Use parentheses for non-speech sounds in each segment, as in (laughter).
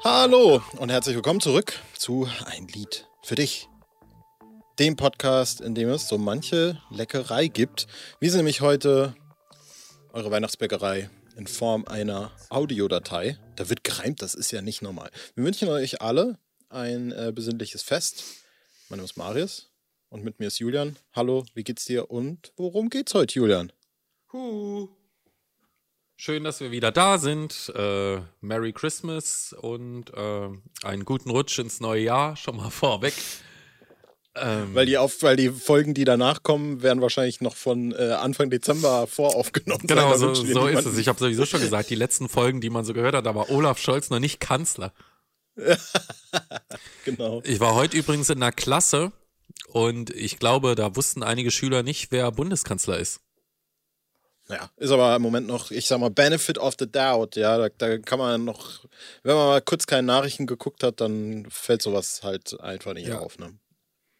Hallo und herzlich willkommen zurück zu Ein Lied für dich. Dem Podcast, in dem es so manche Leckerei gibt. Wir sind nämlich heute eure Weihnachtsbäckerei in Form einer Audiodatei. Da wird gereimt, das ist ja nicht normal. Wir wünschen euch alle ein äh, besinnliches Fest. Mein Name ist Marius und mit mir ist Julian. Hallo, wie geht's dir und worum geht's heute, Julian? Huh. Schön, dass wir wieder da sind. Äh, Merry Christmas und äh, einen guten Rutsch ins neue Jahr schon mal vorweg. Ähm, weil, die auf, weil die Folgen, die danach kommen, werden wahrscheinlich noch von äh, Anfang Dezember voraufgenommen. Genau, so, so ist es. Ich habe sowieso schon gesagt, die letzten Folgen, die man so gehört hat, da war Olaf Scholz noch nicht Kanzler. (laughs) genau. Ich war heute übrigens in einer Klasse und ich glaube, da wussten einige Schüler nicht, wer Bundeskanzler ist. Ja, ist aber im Moment noch, ich sag mal, Benefit of the Doubt, ja, da, da, kann man noch, wenn man mal kurz keine Nachrichten geguckt hat, dann fällt sowas halt einfach nicht ja. auf, ne?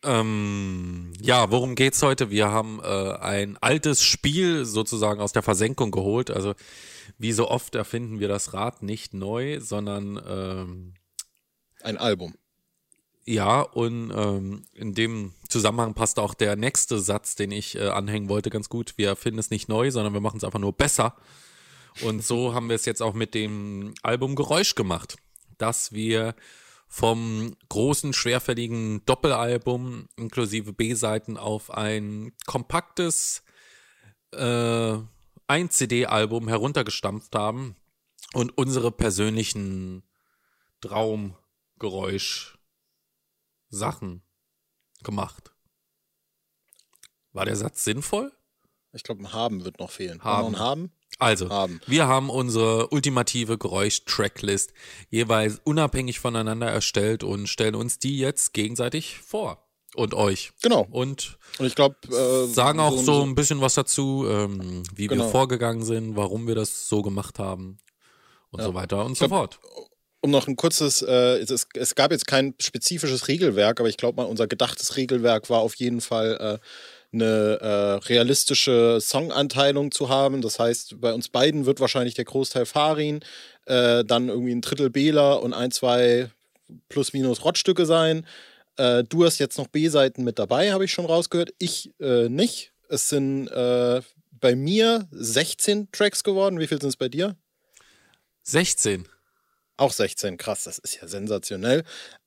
Ähm, ja, worum geht's heute? Wir haben äh, ein altes Spiel sozusagen aus der Versenkung geholt. Also wie so oft erfinden wir das Rad nicht neu, sondern ähm, ein Album. Ja, und ähm, in dem Zusammenhang passt auch der nächste Satz, den ich äh, anhängen wollte, ganz gut. Wir finden es nicht neu, sondern wir machen es einfach nur besser. Und so (laughs) haben wir es jetzt auch mit dem Album Geräusch gemacht, dass wir vom großen, schwerfälligen Doppelalbum inklusive B-Seiten auf ein kompaktes äh, ein CD-Album heruntergestampft haben und unsere persönlichen Traumgeräusch Sachen gemacht. War der Satz sinnvoll? Ich glaube, ein Haben wird noch fehlen. Haben. haben? Also, haben. wir haben unsere ultimative Geräusch-Tracklist jeweils unabhängig voneinander erstellt und stellen uns die jetzt gegenseitig vor. Und euch. Genau. Und, und ich glaube, äh, sagen auch so, so, ein bisschen was dazu, ähm, wie genau. wir vorgegangen sind, warum wir das so gemacht haben und ja. so weiter und ich so glaub, fort um noch ein kurzes, äh, es, es, gab jetzt kein spezifisches Regelwerk, aber ich glaube mal, unser gedachtes Regelwerk war auf jeden Fall äh, eine äh, realistische Songanteilung zu haben. Das heißt, bei uns beiden wird wahrscheinlich der Großteil Farin, äh, dann irgendwie ein Drittel Bela und ein, zwei plus minus Rottstücke sein. Äh, du hast jetzt noch B-Seiten mit dabei, habe ich schon rausgehört. Ich äh, nicht. Es sind bei mir 16 Tracks geworden. Wie viel sind es bei dir? 16. Auch 16, krass, das ist ja sensationell.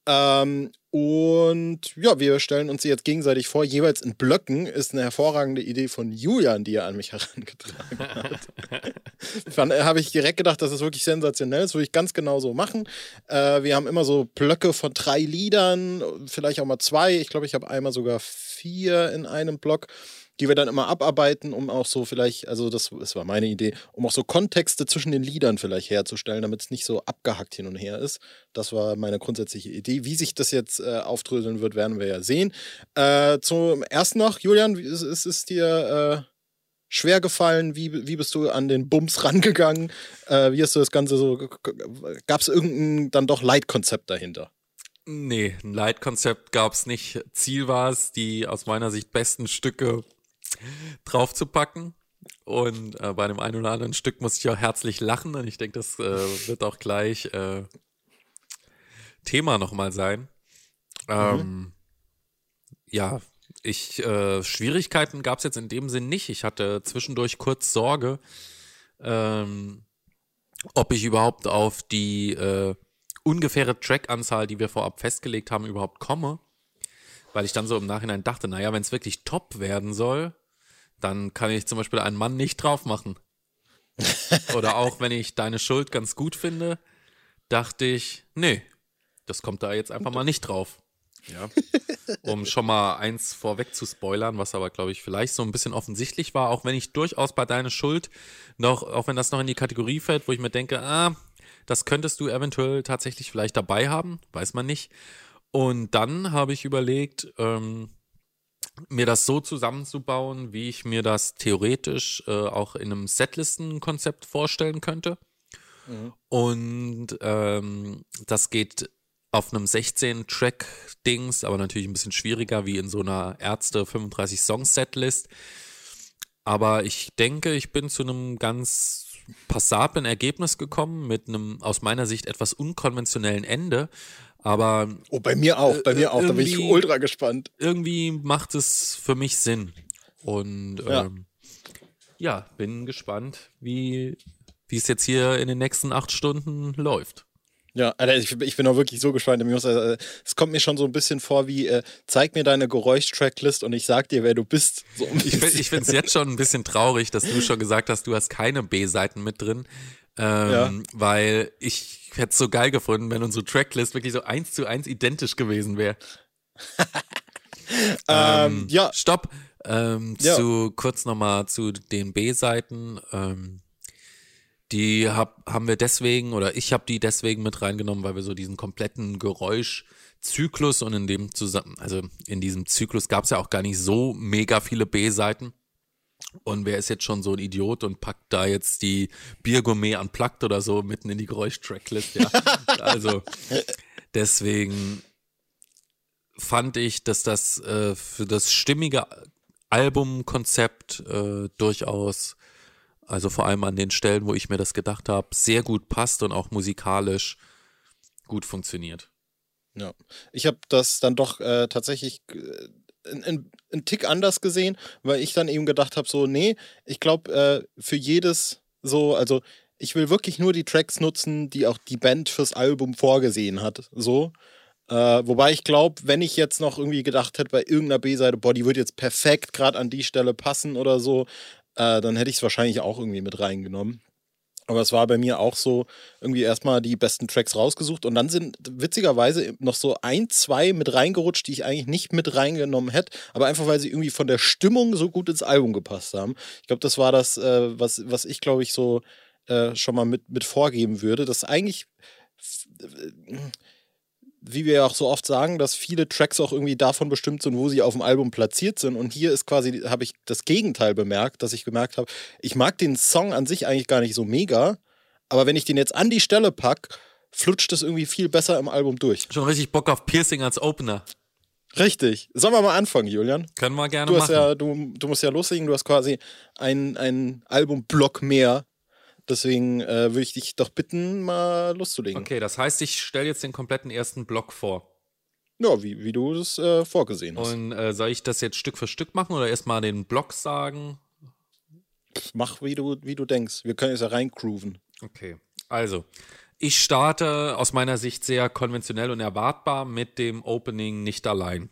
Ähm, und ja, wir stellen uns sie jetzt gegenseitig vor, jeweils in Blöcken. Ist eine hervorragende Idee von Julian, die er an mich (laughs) herangetragen hat. (laughs) Äh, habe ich direkt gedacht, das ist wirklich sensationell. Das würde ich ganz genau so machen. Äh, wir haben immer so Blöcke von drei Liedern, vielleicht auch mal zwei. Ich glaube, ich habe einmal sogar vier in einem Block die wir dann immer abarbeiten, um auch so vielleicht, also das, das war meine Idee, um auch so Kontexte zwischen den Liedern vielleicht herzustellen, damit es nicht so abgehackt hin und her ist. Das war meine grundsätzliche Idee. Wie sich das jetzt äh, aufdröseln wird, werden wir ja sehen. Äh, zum ersten noch, Julian, ist, ist es dir äh, schwer gefallen? Wie, wie bist du an den Bums rangegangen? Äh, wie hast du das Ganze so, gab es irgendein dann doch Leitkonzept dahinter? Nee, ein Leitkonzept gab es nicht. Ziel war es, die aus meiner Sicht besten Stücke (laughs) draufzupacken. Und äh, bei dem einen oder anderen Stück muss ich auch herzlich lachen und ich denke, das äh, wird auch gleich äh, Thema nochmal sein. Ähm, mhm. Ja, ich äh, Schwierigkeiten gab es jetzt in dem Sinn nicht. Ich hatte zwischendurch kurz Sorge, ähm, ob ich überhaupt auf die äh, ungefähre Trackanzahl, die wir vorab festgelegt haben, überhaupt komme. Weil ich dann so im Nachhinein dachte, naja, wenn es wirklich top werden soll, dann kann ich zum Beispiel einen Mann nicht drauf machen. Oder auch wenn ich deine Schuld ganz gut finde, dachte ich, nee, das kommt da jetzt einfach mal nicht drauf. Ja. Um schon mal eins vorweg zu spoilern, was aber, glaube ich, vielleicht so ein bisschen offensichtlich war, auch wenn ich durchaus bei deiner Schuld noch, auch wenn das noch in die Kategorie fällt, wo ich mir denke, ah, das könntest du eventuell tatsächlich vielleicht dabei haben, weiß man nicht. Und dann habe ich überlegt, ähm, mir das so zusammenzubauen, wie ich mir das theoretisch äh, auch in einem Setlistenkonzept vorstellen könnte. Mhm. Und ähm, das geht auf einem 16-Track-Dings, aber natürlich ein bisschen schwieriger wie in so einer Ärzte 35-Song-Setlist. Aber ich denke, ich bin zu einem ganz passablen Ergebnis gekommen mit einem aus meiner Sicht etwas unkonventionellen Ende. Aber oh, bei mir auch, bei mir auch. Da bin ich ultra gespannt. Irgendwie macht es für mich Sinn. Und ja, ähm, ja bin gespannt, wie wie es jetzt hier in den nächsten acht Stunden läuft. Ja, Alter, ich, ich, bin auch wirklich so gespannt. Äh, es kommt mir schon so ein bisschen vor wie, äh, zeig mir deine Geräuschtracklist und ich sag dir, wer du bist. So ich ich finde es jetzt schon ein bisschen traurig, dass du schon gesagt hast, du hast keine B-Seiten mit drin. Ähm, ja. Weil ich hätte es so geil gefunden, wenn unsere Tracklist wirklich so eins zu eins identisch gewesen wäre. (laughs) ähm, ähm, ja. Stopp. Ähm, ja. Zu kurz nochmal zu den B-Seiten. Ähm, die hab, haben wir deswegen, oder ich habe die deswegen mit reingenommen, weil wir so diesen kompletten Geräuschzyklus und in dem zusammen, also in diesem Zyklus gab es ja auch gar nicht so mega viele B-Seiten. Und wer ist jetzt schon so ein Idiot und packt da jetzt die Biergourmet unplugged oder so mitten in die Geräuschtracklist? Ja, (laughs) also deswegen fand ich, dass das äh, für das stimmige Albumkonzept äh, durchaus also vor allem an den Stellen, wo ich mir das gedacht habe, sehr gut passt und auch musikalisch gut funktioniert. Ja, ich habe das dann doch äh, tatsächlich einen äh, Tick anders gesehen, weil ich dann eben gedacht habe, so, nee, ich glaube, äh, für jedes so, also ich will wirklich nur die Tracks nutzen, die auch die Band fürs Album vorgesehen hat. So. Äh, wobei ich glaube, wenn ich jetzt noch irgendwie gedacht hätte bei irgendeiner B-Seite, boah, die wird jetzt perfekt gerade an die Stelle passen oder so, äh, dann hätte ich es wahrscheinlich auch irgendwie mit reingenommen. Aber es war bei mir auch so, irgendwie erstmal die besten Tracks rausgesucht und dann sind witzigerweise noch so ein, zwei mit reingerutscht, die ich eigentlich nicht mit reingenommen hätte, aber einfach weil sie irgendwie von der Stimmung so gut ins Album gepasst haben. Ich glaube, das war das, äh, was, was ich glaube ich so äh, schon mal mit, mit vorgeben würde, dass eigentlich wie wir ja auch so oft sagen, dass viele Tracks auch irgendwie davon bestimmt sind, wo sie auf dem Album platziert sind. Und hier ist quasi, habe ich das Gegenteil bemerkt, dass ich gemerkt habe, ich mag den Song an sich eigentlich gar nicht so mega, aber wenn ich den jetzt an die Stelle packe, flutscht es irgendwie viel besser im Album durch. Schon richtig Bock auf Piercing als Opener. Richtig. Sollen wir mal anfangen, Julian? Können wir gerne du machen. Ja, du, du musst ja loslegen, du hast quasi einen Albumblock mehr Deswegen äh, würde ich dich doch bitten, mal loszulegen. Okay, das heißt, ich stelle jetzt den kompletten ersten Block vor. Ja, wie, wie du das äh, vorgesehen hast. Und äh, soll ich das jetzt Stück für Stück machen oder erstmal den Block sagen? Mach, wie du, wie du denkst. Wir können jetzt ja reingrooven. Okay, also. Ich starte aus meiner Sicht sehr konventionell und erwartbar mit dem Opening nicht allein.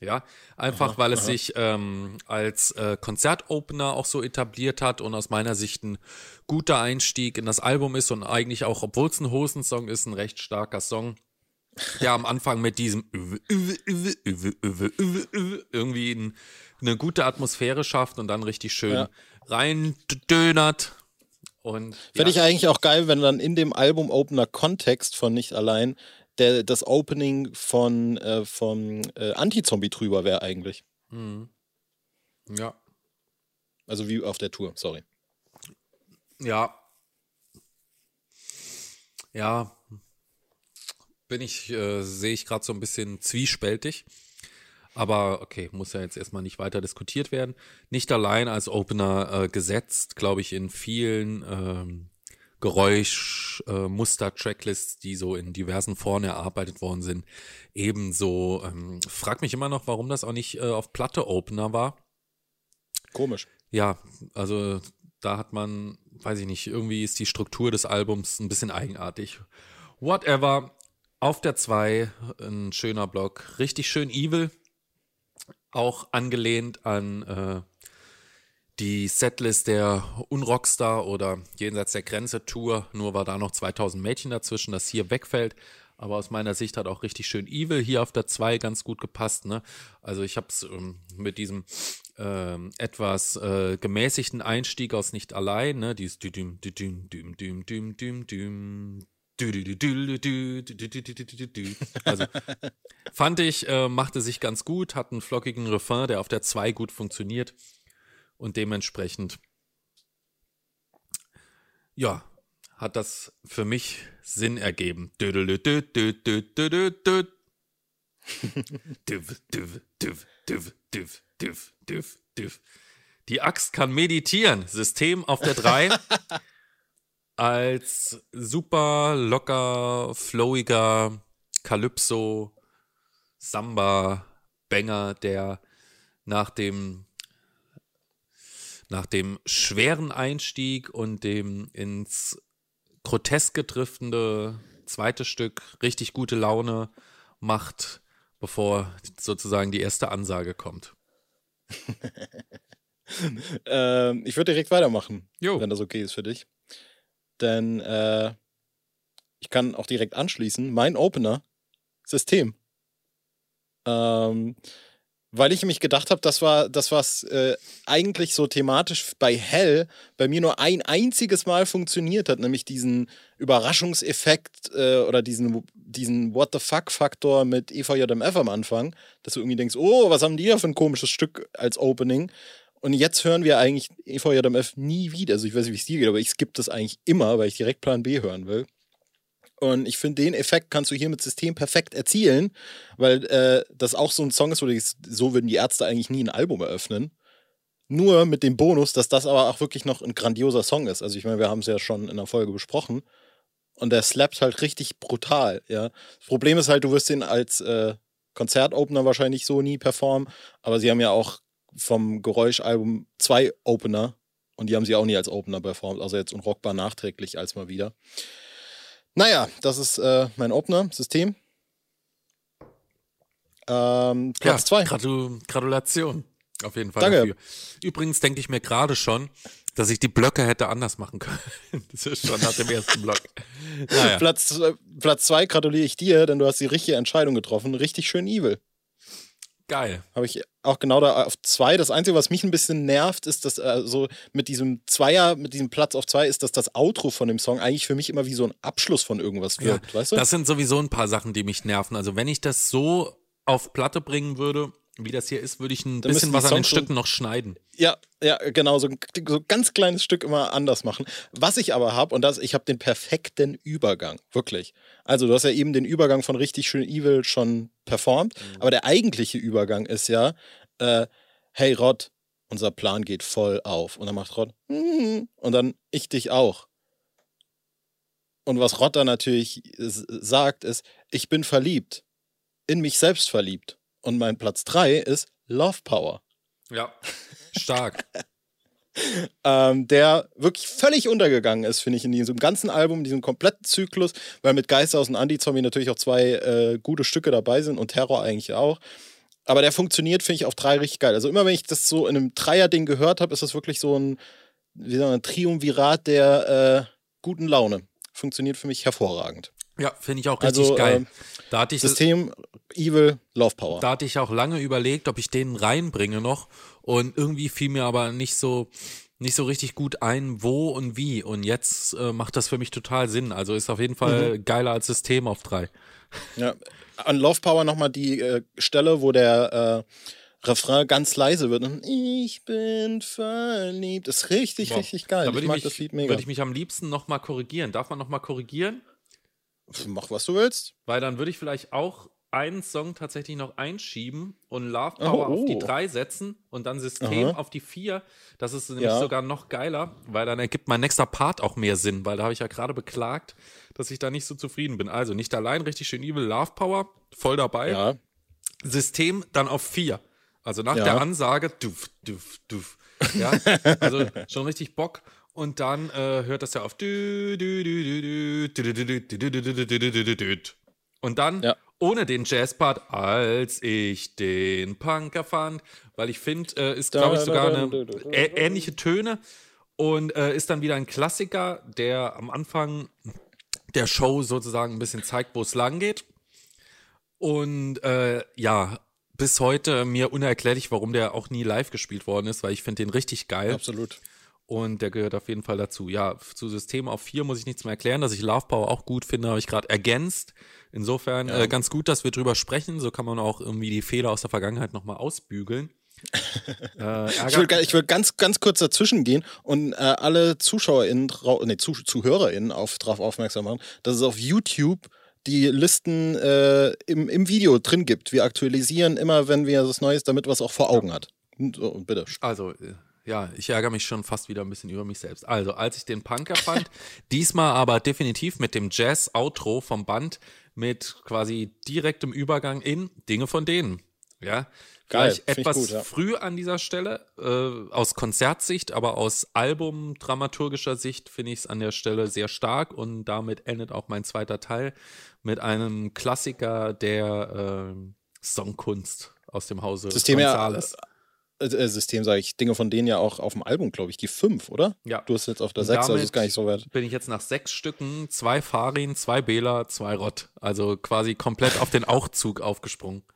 Ja, einfach aha, weil es aha. sich ähm, als äh, Konzertopener auch so etabliert hat und aus meiner Sicht ein guter Einstieg in das Album ist und eigentlich auch, obwohl es ein Hosensong ist, ein recht starker Song. Der am Anfang mit diesem irgendwie ein, eine gute Atmosphäre schafft und dann richtig schön ja. reindönert. Und Fände ja. ich eigentlich auch geil, wenn dann in dem Album-Opener-Kontext von Nicht allein der, das Opening von, äh, von äh, Anti-Zombie drüber wäre eigentlich. Mhm. Ja. Also wie auf der Tour, sorry. Ja. Ja. Bin ich, äh, sehe ich gerade so ein bisschen zwiespältig. Aber okay, muss ja jetzt erstmal nicht weiter diskutiert werden. Nicht allein als Opener äh, gesetzt, glaube ich, in vielen ähm, Geräuschmuster-Tracklists, äh, die so in diversen Foren erarbeitet worden sind. Ebenso, ähm, frag mich immer noch, warum das auch nicht äh, auf Platte-Opener war. Komisch. Ja, also da hat man, weiß ich nicht, irgendwie ist die Struktur des Albums ein bisschen eigenartig. Whatever. Auf der 2 ein schöner Block. Richtig schön evil. Auch angelehnt an äh, die Setlist der Unrockstar oder Jenseits der Grenze Tour, nur war da noch 2000 Mädchen dazwischen, das hier wegfällt. Aber aus meiner Sicht hat auch richtig schön Evil hier auf der 2 ganz gut gepasst. Ne? Also ich habe es ähm, mit diesem ähm, etwas äh, gemäßigten Einstieg aus Nicht allein, ne? dieses also fand ich, äh, machte sich ganz gut, hat einen flockigen Refrain, der auf der 2 gut funktioniert. Und dementsprechend, ja, hat das für mich Sinn ergeben. Die Axt kann meditieren. System auf der 3. (laughs) als super locker, flowiger Calypso, Samba, Banger, der nach dem nach dem schweren Einstieg und dem ins Groteske driftende zweite Stück richtig gute Laune macht, bevor sozusagen die erste Ansage kommt. (laughs) ähm, ich würde direkt weitermachen, Jo. wenn das okay ist für dich. Denn äh, ich kann auch direkt anschließen. Mein Opener, System. Ähm, weil ich mich gedacht habe, das war das, was äh, eigentlich so thematisch bei Hell bei mir nur ein einziges Mal funktioniert hat, nämlich diesen Überraschungseffekt äh, oder diesen, diesen What the fuck-Faktor mit EVJMF am Anfang, dass du irgendwie denkst, oh, was haben die da für ein komisches Stück als Opening? Und jetzt hören wir eigentlich EVJMF nie wieder. Also ich weiß nicht, wie es dir geht, aber ich skippe das eigentlich immer, weil ich direkt Plan B hören will. Und ich finde, den Effekt kannst du hier mit System perfekt erzielen, weil äh, das auch so ein Song ist, wo du so würden die Ärzte eigentlich nie ein Album eröffnen. Nur mit dem Bonus, dass das aber auch wirklich noch ein grandioser Song ist. Also ich meine, wir haben es ja schon in der Folge besprochen. Und der slappt halt richtig brutal, ja. Das Problem ist halt, du wirst den als äh, Konzertopener wahrscheinlich so nie performen, aber sie haben ja auch vom Geräuschalbum zwei Opener und die haben sie auch nie als Opener performt, also jetzt unrockbar nachträglich als mal wieder. Naja, das ist äh, mein Opener, System. Ähm, Platz 2. Ja, Gratu Gratulation. Auf jeden Fall Danke. dafür. Übrigens denke ich mir gerade schon, dass ich die Blöcke hätte anders machen können. (laughs) Das ist schon nach dem ersten Block. Naja. Platz, äh, Platz zwei gratuliere ich dir, denn du hast die richtige Entscheidung getroffen. Richtig schön evil. Geil. Habe ich auch genau da auf zwei. Das Einzige, was mich ein bisschen nervt, ist, dass äh, so mit diesem Zweier, mit diesem Platz auf zwei, ist, dass das Outro von dem Song eigentlich für mich immer wie so ein Abschluss von irgendwas Ja, wirkt, weißt du? Das sind sowieso ein paar Sachen, die mich nerven. Also wenn ich das so auf Platte bringen würde, wie das hier ist, würde ich ein Dann bisschen was an den Stücken noch schneiden. Ja, ja, genau, so ein so ganz kleines Stück immer anders machen. Was ich aber habe, und das, ich habe den perfekten Übergang, wirklich. Also, du hast ja eben den Übergang von richtig schön Evil schon performt, aber der eigentliche Übergang ist ja, äh, hey Rod, unser Plan geht voll auf. Und dann macht Rod, "Mhm." und dann ich dich auch. Und was Rod dann natürlich sagt, ist, ich bin verliebt, in mich selbst verliebt. Und mein Platz drei ist Love Power. Ja. Stark. (laughs) ähm, der wirklich völlig untergegangen ist, finde ich, in diesem ganzen Album, in diesem kompletten Zyklus, weil mit Geisterhaus und Anti-Zombie natürlich auch zwei äh, gute Stücke dabei sind und Terror eigentlich auch. Aber der funktioniert, finde ich, auf drei richtig geil. Also immer, wenn ich das so in einem Dreier-Ding gehört habe, ist das wirklich so ein, wie sagt man, Triumvirat der äh, guten Laune. Funktioniert für mich hervorragend. Ja, finde ich auch richtig Also, geil. ähm, da hatte ich System, Evil, Love Power. Da hatte ich auch lange überlegt, ob ich den reinbringe noch. Und irgendwie fiel mir aber nicht so, nicht so richtig gut ein, wo und wie. Und jetzt äh, macht das für mich total Sinn. Also ist auf jeden Fall Mhm. geiler als System auf drei. Ja, an Love Power nochmal die äh, Stelle, wo der äh, Refrain ganz leise wird. Und ich bin verliebt. Ist richtig, Boah, richtig geil. Da Ich würde mag ich, das mich, Lied mega. würde ich mich am liebsten nochmal korrigieren. Darf man nochmal korrigieren? Mach, was du willst. Weil dann würde ich vielleicht auch einen Song tatsächlich noch einschieben und Love Power Oh, auf die oh. drei setzen und dann System Aha. auf die vier. Das ist nämlich Ja. sogar noch geiler, weil dann ergibt mein nächster Part auch mehr Sinn, weil da habe ich ja gerade beklagt, dass ich da nicht so zufrieden bin. Also nicht allein richtig schön Evil Love Power, voll dabei. Ja. System dann auf vier. Also nach Ja. der Ansage, duf, duf, duf. Ja, also schon richtig Bock. Und dann hört das ja auf. Und dann ohne den Jazzpart, als ich den Punker fand, weil ich finde, ist, glaube ich, sogar eine ähnliche Töne und äh, ist dann wieder ein Klassiker, der am Anfang der Show sozusagen ein bisschen zeigt, wo es lang geht. Und ja, bis heute mir unerklärlich, warum der auch nie live gespielt worden ist, weil ich finde den richtig geil. Absolut. Und der gehört auf jeden Fall dazu. Ja, zu System auf 4 muss ich nichts mehr erklären. Dass ich Love Power auch gut finde, habe ich gerade ergänzt. Insofern äh, ganz gut, dass wir drüber sprechen. So kann man auch irgendwie die Fehler aus der Vergangenheit nochmal ausbügeln. (laughs) äh, Ich ich will ganz, ganz kurz dazwischen gehen und äh, alle ZuschauerInnen, nee, Zuh ZuhörerInnen auf, darauf aufmerksam machen, dass es auf YouTube die Listen äh, im, im Video drin gibt. Wir aktualisieren immer, wenn wir das Neues, damit was auch vor Augen hat. Und, so, und bitte. also, äh, ja, ich ärgere mich schon fast wieder ein bisschen über mich selbst. Also, als ich den Punk erfand, (laughs) diesmal aber definitiv mit dem Jazz-Outro vom Band mit quasi direktem Übergang in Dinge von denen. Ja, Geil, Vielleicht etwas gut, ja. früh an dieser Stelle, äh, aus Konzertsicht, aber aus Album-dramaturgischer Sicht finde ich es an der Stelle sehr stark und damit endet auch mein zweiter Teil mit einem Klassiker der äh, Songkunst aus dem Hause System ja, Gonzales. äh, äh, System sage ich, Dinge von denen ja auch auf dem Album, glaube ich, die fünf, oder? Ja. Du hast jetzt auf der sechs, also ist gar nicht so weit. Bin ich jetzt nach sechs Stücken, zwei Farin, zwei Bela, zwei Rott. Also quasi komplett auf den Auchzug aufgesprungen. (laughs)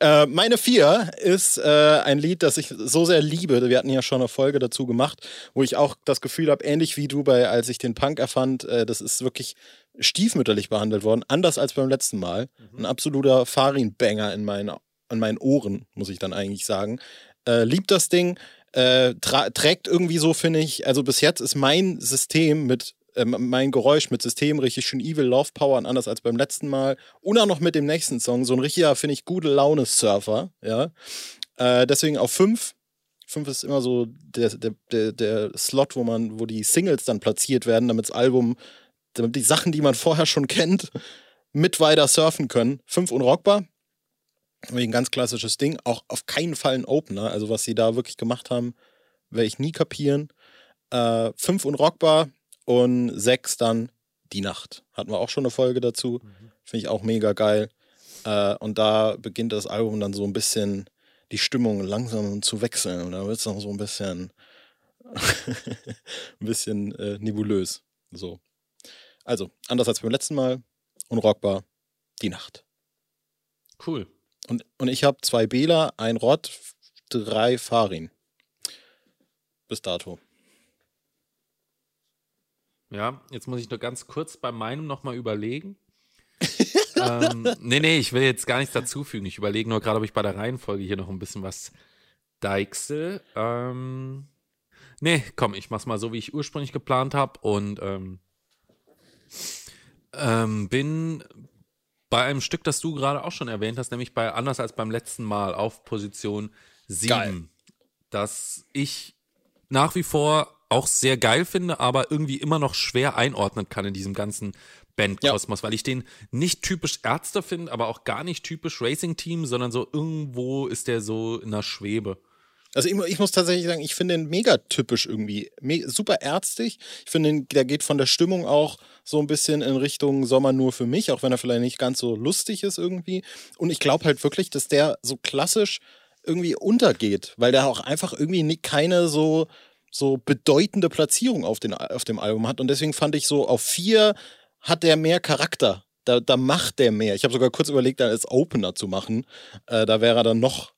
Äh, meine vier ist äh, ein Lied, das ich so sehr liebe. Wir hatten ja schon eine Folge dazu gemacht, wo ich auch das Gefühl habe, ähnlich wie du bei, als ich den Punk erfand, äh, das ist wirklich stiefmütterlich behandelt worden, anders als beim letzten Mal. Ein absoluter Farin-Banger in meinen, in meinen Ohren, muss ich dann eigentlich sagen. Äh, liebt das Ding, äh, trägt irgendwie so, finde ich, also bis jetzt ist mein System mit äh, mein Geräusch mit System richtig schön Evil Love Power und anders als beim letzten Mal. Und auch noch mit dem nächsten Song. So ein richtiger, finde ich, gute Laune-Surfer. Ja. Äh, deswegen auf 5. 5 ist immer so der, der, der, der Slot, wo man, wo die Singles dann platziert werden, damit das Album, damit die Sachen, die man vorher schon kennt, mit weiter surfen können. 5 unrockbar. Ein ganz klassisches Ding. Auch auf keinen Fall ein Opener. Also, was sie da wirklich gemacht haben, werde ich nie kapieren. 5 äh, unrockbar und 6 dann Die Nacht. Hatten wir auch schon eine Folge dazu. Finde ich auch mega geil. Äh, und da beginnt das Album dann so ein bisschen die Stimmung langsam zu wechseln. Und da wird es noch so ein bisschen, (laughs) ein bisschen äh, nebulös. So. Also, anders als beim letzten Mal, unrockbar, die Nacht. Cool. Und, und ich habe zwei Bela, ein Rott, drei Farin. Bis dato. Ja, jetzt muss ich nur ganz kurz bei meinem nochmal überlegen. (laughs) ähm, nee, nee, ich will jetzt gar nichts dazufügen. Ich überlege nur gerade, ob ich bei der Reihenfolge hier noch ein bisschen was deichsel. Ähm, nee, komm, ich mach's mal so, wie ich ursprünglich geplant habe und ähm, ähm, bin bei einem Stück, das du gerade auch schon erwähnt hast, nämlich bei anders als beim letzten Mal auf Position 7, dass ich nach wie vor auch sehr geil finde, aber irgendwie immer noch schwer einordnen kann in diesem ganzen Bandkosmos, ja. weil ich den nicht typisch Ärzte finde, aber auch gar nicht typisch Racing Team, sondern so irgendwo ist der so in der Schwebe. Also ich, ich, muss tatsächlich sagen, ich finde den mega typisch irgendwie. Me super ärztlich. Ich finde, der geht von der Stimmung auch so ein bisschen in Richtung Sommer nur für mich, auch wenn er vielleicht nicht ganz so lustig ist irgendwie. Und ich glaube halt wirklich, dass der so klassisch irgendwie untergeht, weil der auch einfach irgendwie keine so, so bedeutende Platzierung auf, den, auf dem Album hat. Und deswegen fand ich so, auf vier hat der mehr Charakter. Da, da macht der mehr. Ich habe sogar kurz überlegt, da als Opener zu machen. Äh, da wäre er dann noch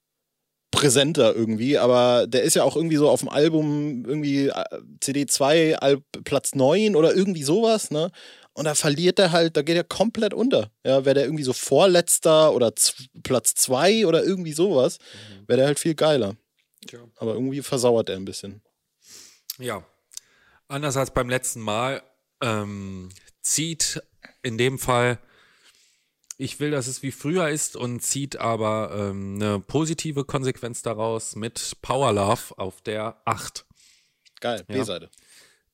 präsenter irgendwie, aber der ist ja auch irgendwie so auf dem Album irgendwie äh, CD2 Al Platz 9 oder irgendwie sowas, ne? Und da verliert er halt, da geht er komplett unter. Ja, wäre der irgendwie so Vorletzter oder Platz 2 oder irgendwie sowas, mhm. wäre der halt viel geiler. Ja. Aber irgendwie versauert er ein bisschen. Ja. Anders als beim letzten Mal ähm, zieht in dem Fall ich will, dass es wie früher ist und zieht aber ähm, eine positive Konsequenz daraus mit Power Love auf der 8. Geil, B-Seite. Ja,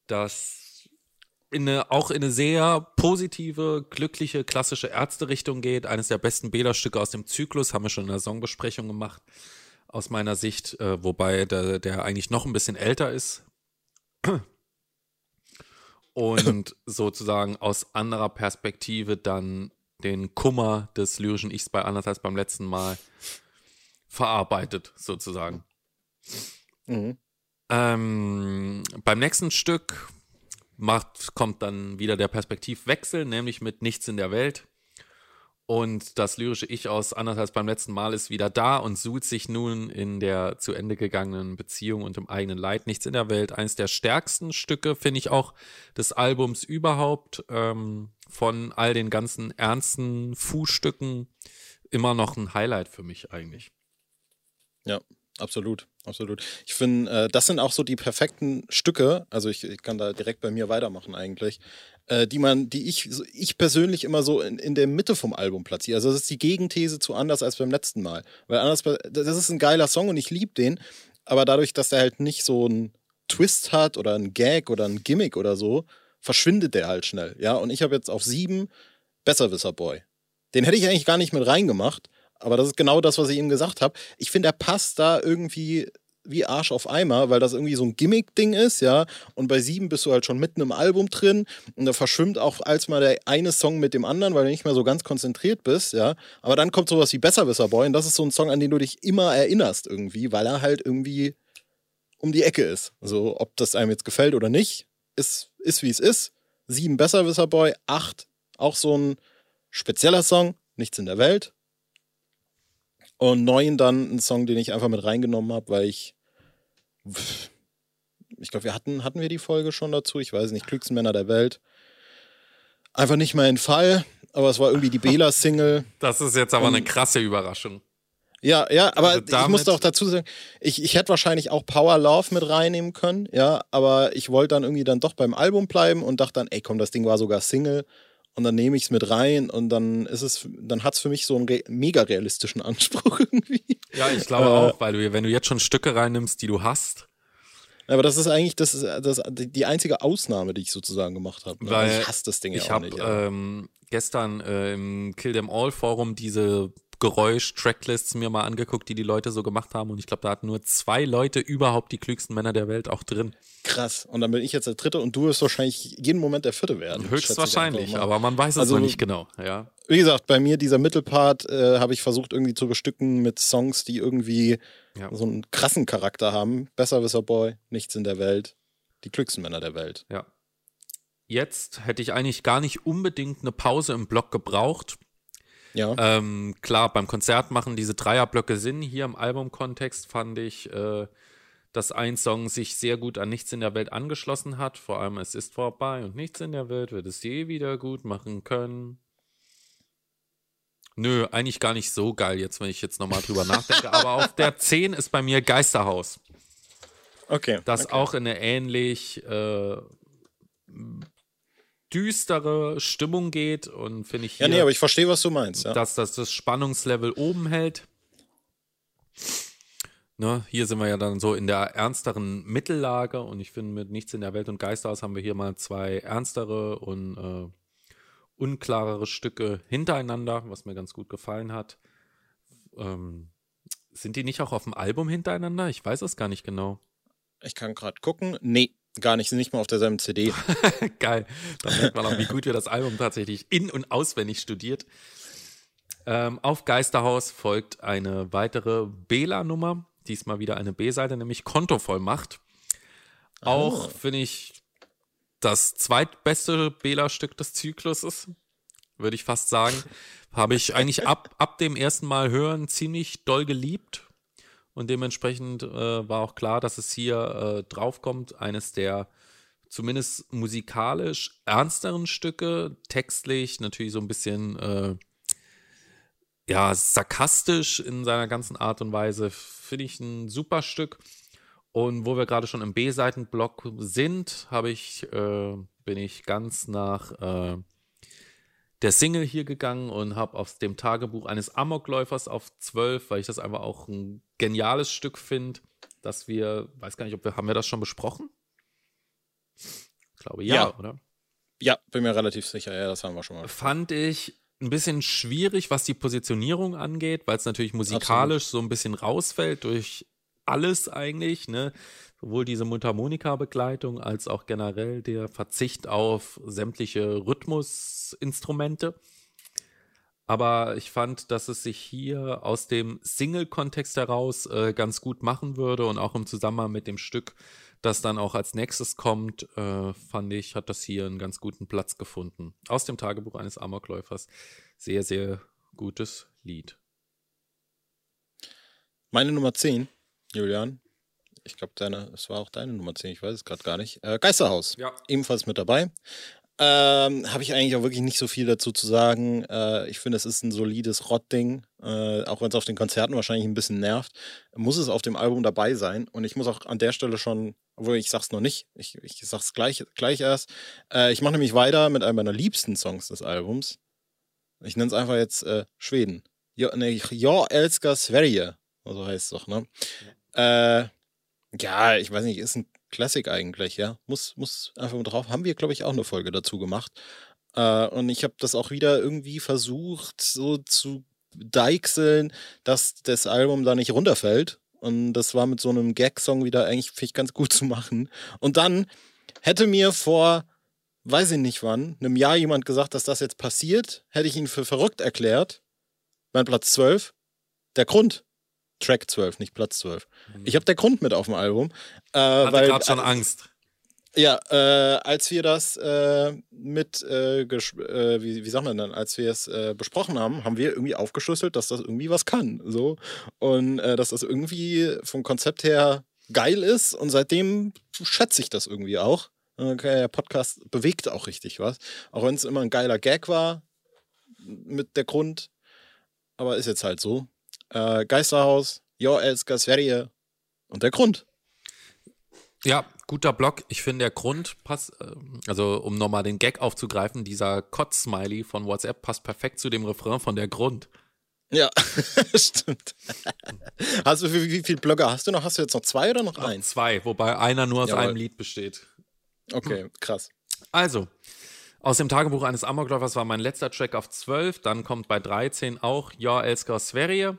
das in eine, auch in eine sehr positive, glückliche, klassische Ärzte-Richtung geht. Eines der besten Bela-Stücke aus dem Zyklus, haben wir schon in der Songbesprechung gemacht, aus meiner Sicht, äh, wobei der, der eigentlich noch ein bisschen älter ist. Und (coughs) sozusagen aus anderer Perspektive dann den Kummer des lyrischen Ichs bei anders als beim letzten Mal verarbeitet, sozusagen. Mhm. Ähm, beim nächsten Stück macht, kommt dann wieder der Perspektivwechsel, nämlich mit Nichts in der Welt. Und das lyrische Ich aus anders als beim letzten Mal ist wieder da und sucht sich nun in der zu Ende gegangenen Beziehung und im eigenen Leid nichts in der Welt. Eines der stärksten Stücke, finde ich auch, des Albums überhaupt. Ähm, von all den ganzen ernsten Fußstücken immer noch ein Highlight für mich eigentlich. Ja, absolut, absolut. Ich finde, äh, das sind auch so die perfekten Stücke. Also ich, ich kann da direkt bei mir weitermachen eigentlich äh, die man, die ich, ich persönlich immer so in, in der Mitte vom Album platziere. Also das ist die Gegenthese zu anders als beim letzten Mal. Weil anders, das ist ein geiler Song und ich liebe den. aber dadurch, dass der halt nicht so einen Twist hat oder einen Gag oder ein Gimmick oder so, verschwindet der halt schnell. Ja, und ich habe jetzt auf sieben Besserwisser Boy. Den hätte ich eigentlich gar nicht mit reingemacht, aber das ist genau das, was ich ihm gesagt habe. Ich finde, er passt da irgendwie wie Arsch auf Eimer, weil das irgendwie so ein Gimmick-Ding ist, ja. Und bei sieben bist du halt schon mitten im Album drin und da verschwimmt auch als mal der eine Song mit dem anderen, weil du nicht mehr so ganz konzentriert bist, ja. Aber dann kommt sowas wie Besserwisser Boy und das ist so ein Song, an den du dich immer erinnerst irgendwie, weil er halt irgendwie um die Ecke ist. Also, ob das einem jetzt gefällt oder nicht, ist, ist wie es ist. Sieben Besserwisser Boy, acht auch so ein spezieller Song, nichts in der Welt. Und neun dann ein Song, den ich einfach mit reingenommen habe, weil ich ich glaube, wir hatten, hatten wir die Folge schon dazu, ich weiß nicht, klügsten Männer der Welt. Einfach nicht mehr in Fall, aber es war irgendwie die Bela-Single. (laughs) Das ist jetzt aber eine krasse Überraschung. Ja, ja, aber also ich musste auch dazu sagen, ich, ich hätte wahrscheinlich auch Power Love mit reinnehmen können, ja, aber ich wollte dann irgendwie dann doch beim Album bleiben und dachte dann, ey komm, das Ding war sogar Single und dann nehme ich es mit rein und dann ist es, dann hat es für mich so einen mega realistischen Anspruch (laughs) irgendwie. Ja, ich glaube äh, auch, weil du, wenn du jetzt schon Stücke reinnimmst, die du hast. Aber das ist eigentlich das, das, die einzige Ausnahme, die ich sozusagen gemacht habe. Ne? Weil ich hasse das Ding ja auch hab, nicht. Ich habe ähm, gestern äh, im Kill Them All Forum diese Geräusch-Tracklists mir mal angeguckt, die die Leute so gemacht haben. Und ich glaube, da hatten nur zwei Leute überhaupt die klügsten Männer der Welt auch drin. Krass. Und dann bin ich jetzt der Dritte und du wirst wahrscheinlich jeden Moment der Vierte werden. Höchstwahrscheinlich, aber man weiß es also, noch nicht genau. Ja. Wie gesagt, bei mir dieser Mittelpart äh, habe ich versucht irgendwie zu bestücken mit Songs, die irgendwie ja. so einen krassen Charakter haben. Besserwisser Boy, Nichts in der Welt, die klügsten Männer der Welt. Ja. Jetzt hätte ich eigentlich gar nicht unbedingt eine Pause im Block gebraucht. Ja. Ähm, klar, beim Konzert machen diese Dreierblöcke Sinn. Hier im Albumkontext fand ich, äh, dass ein Song sich sehr gut an Nichts in der Welt angeschlossen hat. Vor allem Es ist vorbei und Nichts in der Welt wird es je wieder gut machen können. Nö, eigentlich gar nicht so geil jetzt, wenn ich jetzt nochmal drüber nachdenke. Aber auf der (laughs) 10 ist bei mir Geisterhaus. Okay. Das okay. auch in eine ähnlich äh, düstere Stimmung geht und finde ich hier, Ja, nee, aber ich verstehe, was du meinst. Ja. Dass das das Spannungslevel oben hält. Ne, hier sind wir ja dann so in der ernsteren Mittellage und ich finde, mit Nichts in der Welt und Geisterhaus haben wir hier mal zwei ernstere und äh, unklarere Stücke hintereinander, was mir ganz gut gefallen hat. Ähm, sind die nicht auch auf dem Album hintereinander? Ich weiß es gar nicht genau. Ich kann gerade gucken. Nee, Gar nicht, sind nicht mal auf derselben CD. (laughs) Geil. Da merkt man auch, wie gut wir das Album tatsächlich in- und auswendig studiert. Ähm, auf Geisterhaus folgt eine weitere Bela-Nummer. Diesmal wieder eine B-Seite, nämlich Kontovollmacht. Auch oh. finde ich das zweitbeste Bela-Stück des Zykluses, würde ich fast sagen. Habe ich eigentlich ab, ab dem ersten Mal hören ziemlich doll geliebt und dementsprechend äh, war auch klar, dass es hier äh, draufkommt. Eines der zumindest musikalisch ernsteren Stücke, textlich natürlich so ein bisschen äh, ja, sarkastisch in seiner ganzen Art und Weise. Finde ich ein super Stück. Und wo wir gerade schon im B-Seitenblock sind, habe ich, äh, bin ich ganz nach äh, der Single hier gegangen und habe aus dem Tagebuch eines Amokläufers auf 12, weil ich das einfach auch ein geniales Stück finde, dass wir, weiß gar nicht, ob wir, haben wir das schon besprochen? Ich glaube ja, ja, oder? Ja, bin mir relativ sicher, ja, das haben wir schon mal. Fand ich ein bisschen schwierig, was die Positionierung angeht, weil es natürlich musikalisch Absolut. so ein bisschen rausfällt durch alles eigentlich, ne? sowohl diese Mundharmonika-Begleitung als auch generell der Verzicht auf sämtliche Rhythmusinstrumente. Aber ich fand, dass es sich hier aus dem Single-Kontext heraus äh, ganz gut machen würde und auch im Zusammenhang mit dem Stück, das dann auch als nächstes kommt, äh, fand ich, hat das hier einen ganz guten Platz gefunden. Aus dem Tagebuch eines Amokläufers. Sehr, sehr gutes Lied. Meine Nummer 10, Julian, ich glaube, deine, es war auch deine Nummer 10, ich weiß es gerade gar nicht. Äh, Geisterhaus. Ja. Ebenfalls mit dabei. Ähm, Habe ich eigentlich auch wirklich nicht so viel dazu zu sagen. Äh, ich finde, es ist ein solides Rottding. Äh, auch wenn es auf den Konzerten wahrscheinlich ein bisschen nervt, muss es auf dem Album dabei sein. Und ich muss auch an der Stelle schon, obwohl ich sag's noch nicht, ich, ich sag's gleich, gleich erst. Äh, ich mache nämlich weiter mit einem meiner liebsten Songs des Albums. Ich nenne es einfach jetzt äh, Schweden. Ja, nee, ja, älskar Sverige. So heißt es doch, ne? Ja. Äh, Ja, ich weiß nicht, ist ein Classic eigentlich, ja. Muss, muss einfach mal drauf. Haben wir, glaube ich, auch eine Folge dazu gemacht. Äh, und ich habe das auch wieder irgendwie versucht, so zu deichseln, dass das Album da nicht runterfällt. Und das war mit so einem Gag-Song wieder eigentlich, ich, ganz gut zu machen. Und dann hätte mir vor, weiß ich nicht wann, einem Jahr jemand gesagt, dass das jetzt passiert, hätte ich ihn für verrückt erklärt. Mein Platz 12. Der Grund. Track 12, nicht Platz 12. Ich habe der Grund mit auf dem Album. Äh, Hatte gerade schon Angst. Ja, äh, als wir das äh, mit, äh, äh, wie, wie sagt man dann, als wir es äh, besprochen haben, haben wir irgendwie aufgeschlüsselt, dass das irgendwie was kann. So. Und äh, dass das irgendwie vom Konzept her geil ist. Und seitdem schätze ich das irgendwie auch. Okay, der Podcast bewegt auch richtig was. Auch wenn es immer ein geiler Gag war mit der Grund. Aber ist jetzt halt so. Geisterhaus, Jo Elskar Sverige und der Grund. Ja, guter Block. Ich finde, der Grund passt, ähm, also um nochmal den Gag aufzugreifen, dieser Kotz-Smiley von WhatsApp passt perfekt zu dem Refrain von der Grund. Ja, (laughs) stimmt. Hast du, wie, wie viele Blogger hast du noch? Hast du jetzt noch zwei oder noch, noch einen? Zwei, wobei einer nur aus Jawohl. einem Lied besteht. Okay, krass. Also, aus dem Tagebuch eines Amokläufers war mein letzter Track auf 12. Dann kommt bei 13 auch Ja, Elskar Sverige.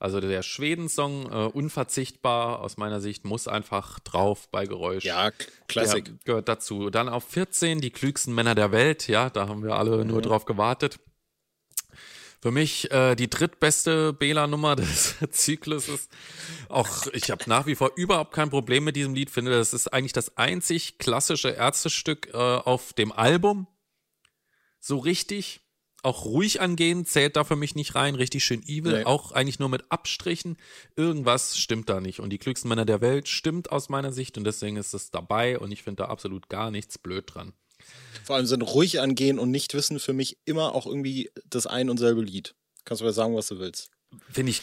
Also der Schweden-Song, äh, unverzichtbar aus meiner Sicht, muss einfach drauf bei Geräusch. Ja, Klassik. Gehört dazu. Dann auf 14, die klügsten Männer der Welt. Ja, da haben wir alle mhm. nur drauf gewartet. Für mich äh, die drittbeste Bela-Nummer (laughs) des Zykluses. Auch ich habe nach wie vor überhaupt kein Problem mit diesem Lied. Finde, das ist eigentlich das einzig klassische Ärztestück äh, auf dem Album. So richtig auch ruhig angehen zählt da für mich nicht rein, richtig schön evil, nee. auch eigentlich nur mit Abstrichen. Irgendwas stimmt da nicht. Und die klügsten Männer der Welt stimmt aus meiner Sicht und deswegen ist es dabei und ich finde da absolut gar nichts blöd dran. Vor allem sind ruhig angehen und nicht wissen für mich immer auch irgendwie das ein und selbe Lied. Kannst du mir sagen, was du willst. Finde ich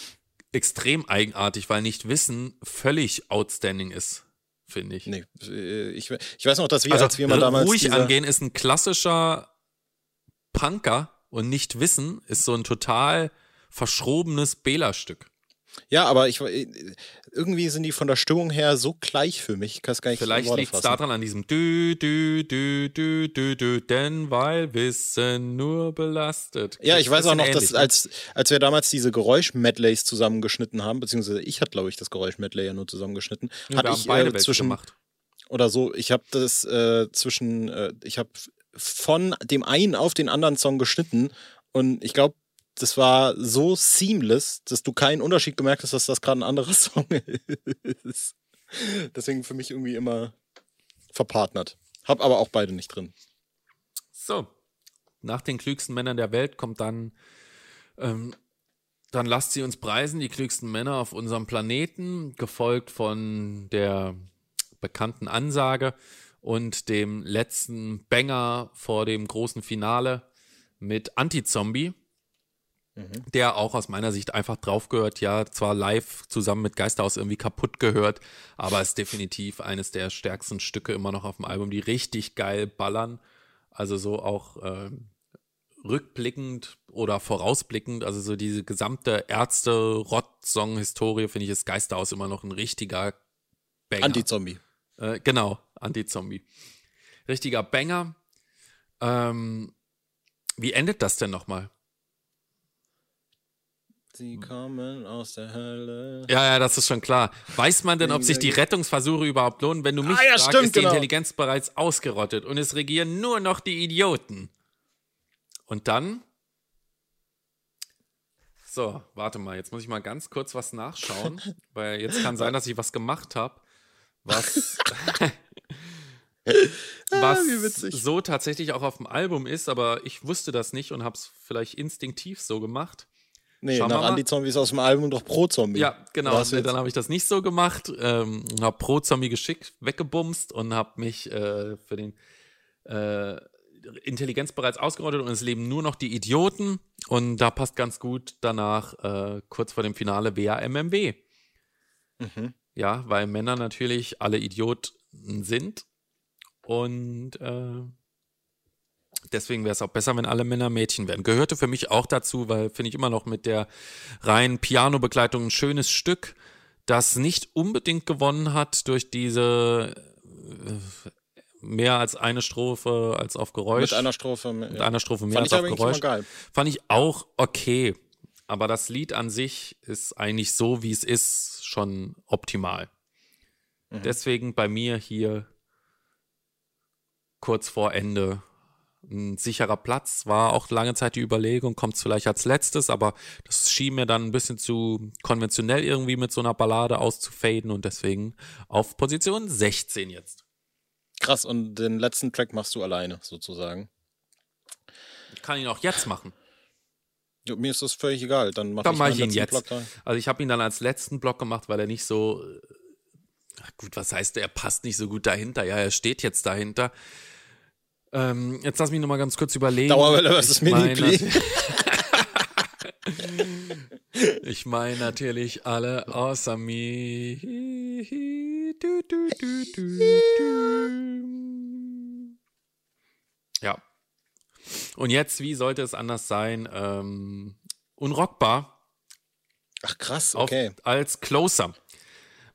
extrem eigenartig, weil nicht wissen völlig outstanding ist finde ich. Nee, äh, ich, ich weiß noch, dass wir, also, als wir mal damals. Ruhig angehen ist ein klassischer Punker, und nicht wissen ist so ein total verschrobenes Bela-Stück. Ja, aber ich irgendwie sind die von der Stimmung her so gleich für mich. Ich kann es gar nicht Vielleicht liegt es daran an diesem Dü, Dü, Dü, Dü, Dü, Dü, denn weil Wissen nur belastet. Ja, ich weiß auch noch, dass ne? als, als wir damals diese Geräusch-Medleys zusammengeschnitten haben, beziehungsweise ich hatte, glaube ich, das Geräusch-Medley ja nur zusammengeschnitten, ja, hatte ich äh, zwischen gemacht. oder so, ich habe das äh, zwischen, äh, ich habe von dem einen auf den anderen Song geschnitten. Und ich glaube, das war so seamless, dass du keinen Unterschied gemerkt hast, dass das gerade ein anderer (laughs) Song ist. Deswegen für mich irgendwie immer verpartnert. Hab aber auch beide nicht drin. So, nach den klügsten Männern der Welt kommt dann, ähm, dann lasst sie uns preisen, die klügsten Männer auf unserem Planeten, gefolgt von der bekannten Ansage, und dem letzten Banger vor dem großen Finale mit Anti-Zombie, mhm. der auch aus meiner Sicht einfach drauf gehört. Ja, zwar live zusammen mit Geisterhaus irgendwie kaputt gehört, aber ist definitiv eines der stärksten Stücke immer noch auf dem Album, die richtig geil ballern. Also so auch äh, rückblickend oder vorausblickend, also so diese gesamte Ärzte-Rott-Song-Historie, finde ich, ist Geisterhaus immer noch ein richtiger Banger. Anti-Zombie. Äh, genau, Anti-Zombie. Richtiger Banger. Ähm, wie endet das denn nochmal? Sie kommen aus der Hölle. Ja, ja, das ist schon klar. Weiß man denn, ob sich die Rettungsversuche überhaupt lohnen? Wenn du mich ah, ja, fragst, stimmt, ist die genau. Intelligenz bereits ausgerottet und es regieren nur noch die Idioten. Und dann? So, warte mal, jetzt muss ich mal ganz kurz was nachschauen, weil jetzt kann sein, (laughs) dass ich was gemacht habe was, (laughs) was ah, so tatsächlich auch auf dem Album ist, aber ich wusste das nicht und habe es vielleicht instinktiv so gemacht. Nee, Schauen nach Anti-Zombies aus dem Album doch Pro-Zombie. Ja, genau. Nee, dann habe ich das nicht so gemacht. Ähm, habe Pro-Zombie geschickt, weggebumst und habe mich äh, für den äh, Intelligenz bereits ausgerottet und es leben nur noch die Idioten. Und da passt ganz gut danach, äh, kurz vor dem Finale, WAMMW. Mhm. Ja, weil Männer natürlich alle Idioten sind. Und äh, deswegen wäre es auch besser, wenn alle Männer Mädchen wären. Gehörte für mich auch dazu, weil finde ich immer noch mit der reinen Piano-Begleitung ein schönes Stück. das nicht unbedingt gewonnen hat durch diese äh, mehr als eine Strophe als auf Geräusch. Mit einer Strophe. Mit einer Strophe mehr Fand als auf Geräusch. geil. Fand ich auch okay. Aber das Lied an sich ist eigentlich so, wie es ist, schon optimal. Mhm. Deswegen bei mir hier kurz vor Ende ein sicherer Platz. War auch lange Zeit die Überlegung, kommt vielleicht als letztes, aber das schien mir dann ein bisschen zu konventionell irgendwie mit so einer Ballade auszufaden und deswegen auf Position 16 jetzt. Krass, und den letzten Track machst du alleine, sozusagen. Ich kann ihn auch jetzt machen. Ja, mir ist das völlig egal. Dann mach Dann ich mache meinen ich ihn jetzt. Also ich habe ihn dann als letzten Block gemacht, weil er nicht so äh, ach gut, was heißt, er passt nicht so gut dahinter. Ja, er steht jetzt dahinter. Ähm, jetzt lass mich noch mal ganz kurz überlegen. Dauerwelle versus Mini-Pli. Ich meine (laughs) natürlich alle außer mir. Ja. Und jetzt, wie sollte es anders sein? Ähm, unrockbar Ach krass, auf, okay. als Closer.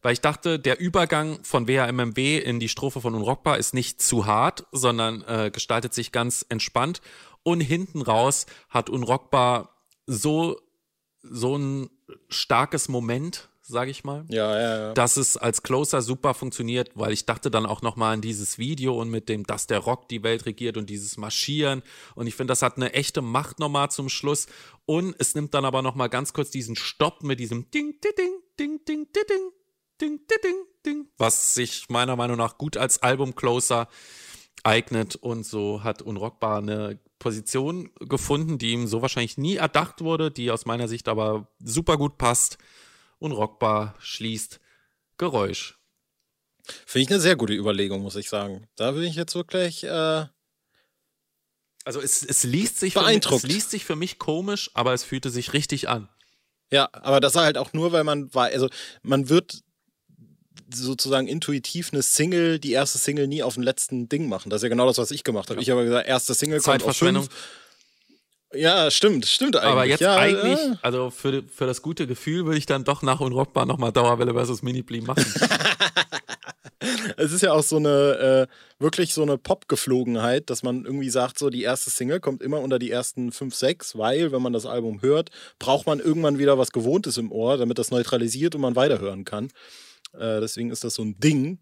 Weil ich dachte, der Übergang von WHMMW in die Strophe von Unrockbar ist nicht zu hart, sondern äh, gestaltet sich ganz entspannt. Und hinten raus hat Unrockbar so, so ein starkes Moment, sage ich mal Ja, ja, ja. dass es als Closer super funktioniert, weil ich dachte dann auch nochmal an dieses Video und mit dem, dass der Rock die Welt regiert und dieses Marschieren. Und ich finde, das hat eine echte Macht nochmal zum Schluss. Und es nimmt dann aber nochmal ganz kurz diesen Stopp mit diesem Ding, Ding, Ding, Ding, Ding, Ding, Ding, Ding, Ding, Ding, was sich meiner Meinung nach gut als Album-Closer eignet. Und so hat Unrockbar eine Position gefunden, die ihm so wahrscheinlich nie erdacht wurde, die aus meiner Sicht aber super gut passt. Unrockbar schließt Geräusch. Finde ich eine sehr gute Überlegung, muss ich sagen. Da bin ich jetzt wirklich. Äh, Also es, es liest sich für mich, Beeindruckt. es liest sich für mich komisch, aber es fühlte sich richtig an. ja, aber das war halt auch nur, weil man war. Also, man wird sozusagen intuitiv eine Single, die erste Single nie auf den letzten Ding machen. Das ist ja genau das, was ich gemacht habe. Ich habe gesagt, erste Single kommt auf fünf. Ja, stimmt, stimmt eigentlich. Aber jetzt ja, eigentlich, Ja. also für, für das gute Gefühl würde ich dann doch nach Unrockbar nochmal Dauerwelle versus Mini-Pli machen. (laughs) Es ist ja auch so eine, äh, wirklich so eine Pop-Geflogenheit, dass man irgendwie sagt, so die erste Single kommt immer unter die ersten fünf, sechs, weil, wenn man das Album hört, braucht man irgendwann wieder was Gewohntes im Ohr, damit das neutralisiert und man weiterhören kann. Äh, deswegen ist das so ein Ding.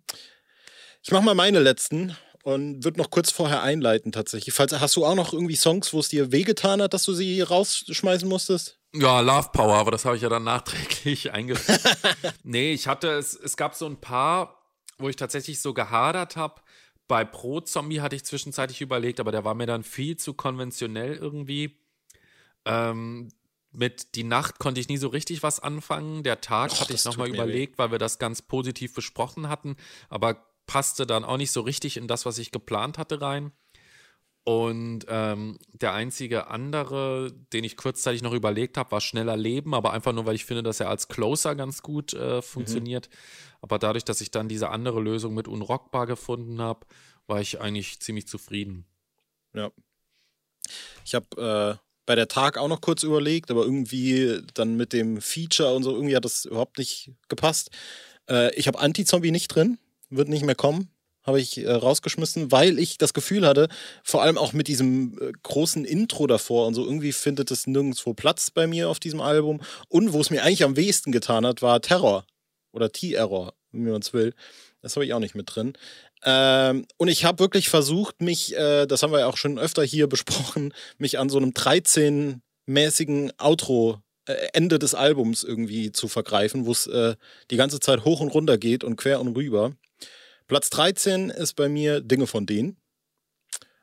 Ich mache mal meine letzten und würde noch kurz vorher einleiten tatsächlich. Falls, hast du auch noch irgendwie Songs, wo es dir wehgetan hat, dass du sie rausschmeißen musstest? Ja, Love Power, aber das habe ich ja dann nachträglich (laughs) eingeführt. (laughs) nee, ich hatte, es, es gab so ein paar, wo ich tatsächlich so gehadert habe. Bei Pro Zombie hatte ich zwischenzeitlich überlegt, aber der war mir dann viel zu konventionell irgendwie. Ähm, mit Die Nacht konnte ich nie so richtig was anfangen. Der Tag Och, hatte ich nochmal überlegt, weil wir das ganz positiv besprochen hatten, aber passte dann auch nicht so richtig in das, was ich geplant hatte, rein. Und ähm, der einzige andere, den ich kurzzeitig noch überlegt habe, war Schneller Leben, aber einfach nur, weil ich finde, dass er als Closer ganz gut äh, funktioniert. Aber dadurch, dass ich dann diese andere Lösung mit Unrockbar gefunden habe, war ich eigentlich ziemlich zufrieden. Ja. Ich habe äh, bei der Tag auch noch kurz überlegt, aber irgendwie dann mit dem Feature und so, irgendwie hat das überhaupt nicht gepasst. Äh, ich habe Anti-Zombie nicht drin, wird nicht mehr kommen. Habe ich äh, rausgeschmissen, weil ich das Gefühl hatte, vor allem auch mit diesem äh, großen Intro davor und so, irgendwie findet es nirgendwo Platz bei mir auf diesem Album. Und wo es mir eigentlich am wenigsten getan hat, war Terror oder T-Error, wie man es will. Das habe ich auch nicht mit drin. Ähm, und ich habe wirklich versucht, mich, äh, das haben wir ja auch schon öfter hier (laughs) besprochen, mich an so einem 13-mäßigen Outro, äh, Ende des Albums irgendwie zu vergreifen, wo es äh, die ganze Zeit hoch und runter geht und quer und rüber. Platz 13 ist bei mir Dinge von denen.